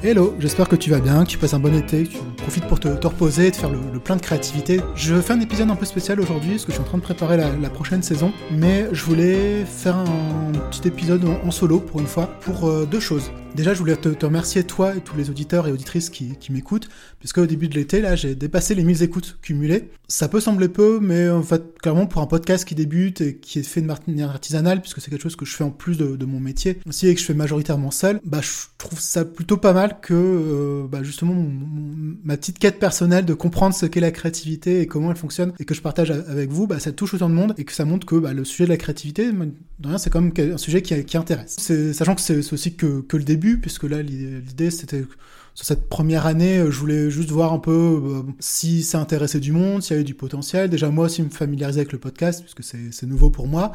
Hello, j'espère que tu vas bien, que tu passes un bon été, que tu profites pour te, reposer et de faire le, plein de créativité. Je fais un épisode un peu spécial aujourd'hui parce que je suis en train de préparer la, prochaine saison, mais je voulais faire un petit épisode en, solo pour une fois pour euh, deux choses. Déjà, je voulais te, remercier toi et tous les auditeurs et auditrices qui, m'écoutent, puisque au début de l'été, là, j'ai dépassé les 1000 écoutes cumulées. Ça peut sembler peu, mais en fait, clairement, pour un podcast qui débute et qui est fait de manière artisanale, puisque c'est quelque chose que je fais en plus de, mon métier, aussi et que je fais majoritairement seul, bah, je trouve ça plutôt pas mal que, euh, bah, justement, ma petite quête personnelle de comprendre ce qu'est la créativité et comment elle fonctionne, et que je partage avec vous, bah, ça touche autant de monde et que ça montre que bah, le sujet de la créativité, c'est quand même un sujet qui, intéresse. Sachant que c'est aussi que le début puisque là, l'idée, c'était sur cette première année, je voulais juste voir un peu euh, si ça intéressait du monde, s'il y avait du potentiel. Déjà, moi aussi, me familiariser avec le podcast, puisque c'est nouveau pour moi.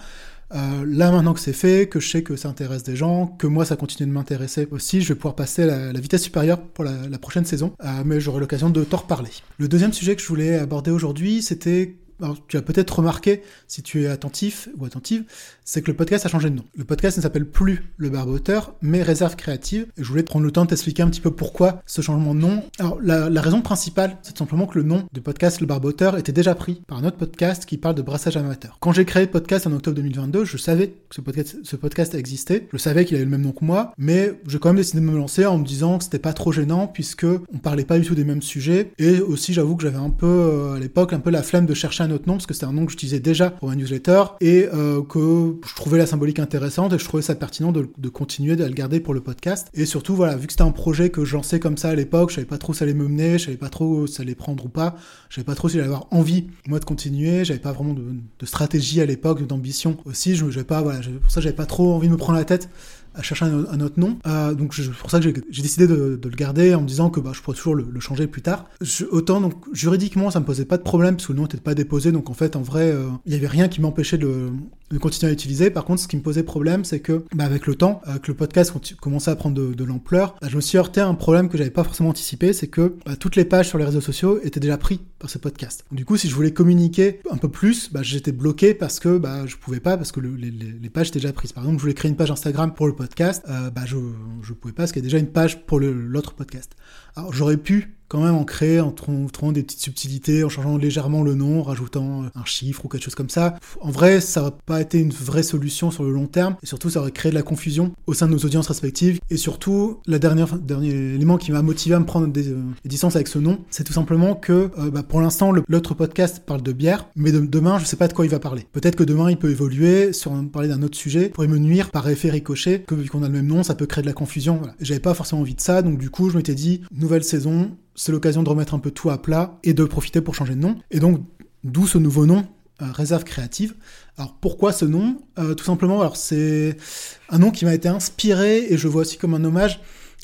Euh, là, maintenant que c'est fait, que je sais que ça intéresse des gens, que moi, ça continue de m'intéresser aussi, je vais pouvoir passer à la, vitesse supérieure pour la, prochaine saison, euh, mais j'aurai l'occasion de t'en reparler. Le deuxième sujet que je voulais aborder aujourd'hui, c'était alors, tu as peut-être remarqué, si tu es attentif ou attentive, c'est que le podcast a changé de nom. Le podcast ne s'appelle plus Le Barboteur, mais Réserve Créative. Et je voulais prendre le temps de t'expliquer un petit peu pourquoi ce changement de nom. Alors, la, raison principale, c'est simplement que le nom du podcast Le Barboteur était déjà pris par un autre podcast qui parle de brassage amateur. Quand j'ai créé le podcast en octobre 2022, je savais que ce podcast, ce podcast existait. Je savais qu'il avait le même nom que moi, mais j'ai quand même décidé de me lancer en me disant que c'était pas trop gênant puisque on parlait pas du tout des mêmes sujets. Et aussi, j'avoue que j'avais un peu, euh, à l'époque, un peu la flemme de chercher un autre nom parce que c'était un nom que j'utilisais déjà pour ma newsletter et euh, que je trouvais la symbolique intéressante et je trouvais ça pertinent de, continuer de le garder pour le podcast. Et surtout, voilà, vu que c'était un projet que je lançais comme ça à l'époque, je savais pas trop ça allait me mener, je savais pas trop ça allait prendre ou pas, je savais pas trop si j'allais avoir envie, moi, de continuer, j'avais pas vraiment de, stratégie à l'époque, d'ambition aussi, je, pas, voilà, pour ça, j'avais pas trop envie de me prendre la tête à chercher un, autre nom. Euh, donc c'est pour ça que j'ai décidé de, le garder en me disant que bah, je pourrais toujours le, changer plus tard. autant donc juridiquement ça me posait pas de problème parce que le nom n'était pas déposé donc en fait en vrai euh, il y avait rien qui m'empêchait de, de, continuer à l'utiliser. Par contre ce qui me posait problème c'est que bah, avec le temps euh, que le podcast commençait à prendre de, l'ampleur, bah, je me suis heurté à un problème que j'avais pas forcément anticipé, c'est que bah, toutes les pages sur les réseaux sociaux étaient déjà prises par ce podcast. du coup si je voulais communiquer un peu plus, j'étais bloqué parce que bah, je pouvais pas parce que les, pages étaient déjà prises. Par exemple je voulais créer une page Instagram pour le podcast euh, je je pouvais pas parce qu'il y a déjà une page pour l'autre podcast. Alors j'aurais pu quand même en créer en trouvant des petites subtilités, en changeant légèrement le nom, en rajoutant un chiffre ou quelque chose comme ça. En vrai, ça n'aurait pas été une vraie solution sur le long terme, et surtout ça aurait créé de la confusion au sein de nos audiences respectives. Et surtout, le dernier, dernier élément qui m'a motivé à me prendre des, euh, distances avec ce nom, c'est tout simplement que euh, bah, pour l'instant, l'autre podcast parle de bière, mais demain, je sais pas de quoi il va parler. Peut-être que demain, il peut évoluer sur parler d'un autre sujet, pourrait me nuire par effet ricochet, que vu qu'on a le même nom, ça peut créer de la confusion. J'avais pas forcément envie de ça, donc du coup, je m'étais dit, nouvelle saison, c'est l'occasion de remettre un peu tout à plat et de profiter pour changer de nom. Et donc, d'où ce nouveau nom, euh, Réserve Créative. Alors pourquoi ce nom? Euh, Tout simplement, alors c'est un nom qui m'a été inspiré et je vois aussi comme un hommage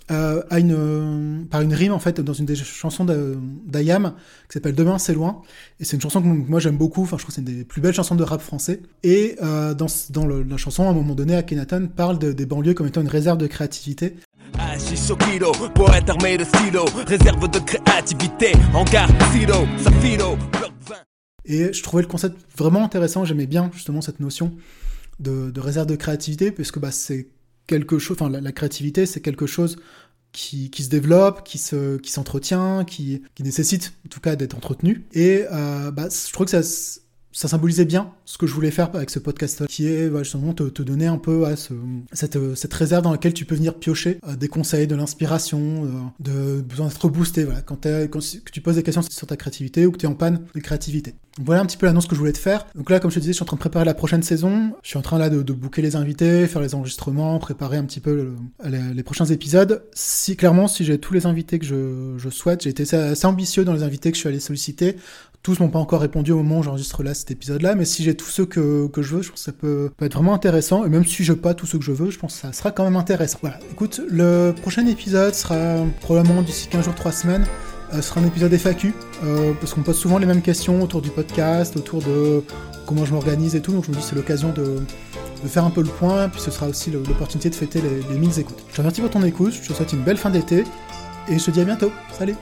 euh, une, par une rime en fait dans une des chansons d'Ayam qui s'appelle Demain c'est loin. Et c'est une chanson que moi j'aime beaucoup. Enfin je trouve que c'est une des plus belles chansons de rap français. Et dans, dans la chanson à un moment donné Akhenaton parle des banlieues comme étant une réserve de créativité Et je trouvais le concept vraiment intéressant, j'aimais bien justement cette notion de, réserve de créativité, puisque bah, c'est quelque chose, enfin la, créativité c'est quelque chose qui, se développe, qui se qui s'entretient, qui, qui nécessite en tout cas d'être entretenu. Et euh, bah, je trouve que ça ça symbolisait bien ce que je voulais faire avec ce podcast qui est justement te, donner un peu ce, cette, réserve dans laquelle tu peux venir piocher euh, des conseils, de l'inspiration, euh, de besoin d'être boosté. Voilà, quand, quand tu poses des questions sur ta créativité ou que tu es en panne de créativité. Voilà un petit peu l'annonce que je voulais te faire. Donc là, comme je te disais, je suis en train de préparer la prochaine saison. Je suis en train là de, de booker les invités, faire les enregistrements, préparer un petit peu les, prochains épisodes. Si clairement, si j'ai tous les invités que je, je souhaite, j'ai été assez ambitieux dans les invités que je suis allé solliciter. Tous m'ont pas encore répondu au moment où j'enregistre là cet épisode-là, mais si j'ai tous ceux que, je veux, je pense que ça peut, être vraiment intéressant. Et même si je pas tous ceux que je veux, je pense que ça sera quand même intéressant. Voilà, écoute, le prochain épisode sera probablement d'ici 15 jours, 3 semaines. Euh, sera un épisode FAQ, euh, parce qu'on pose souvent les mêmes questions autour du podcast, autour de comment je m'organise et tout, donc je me dis c'est l'occasion de, de, faire un peu le point, puis ce sera aussi l'opportunité de fêter les, les 1000 écoutes. Je te remercie pour ton écoute, je te souhaite une belle fin d'été, et je te dis à bientôt. Salut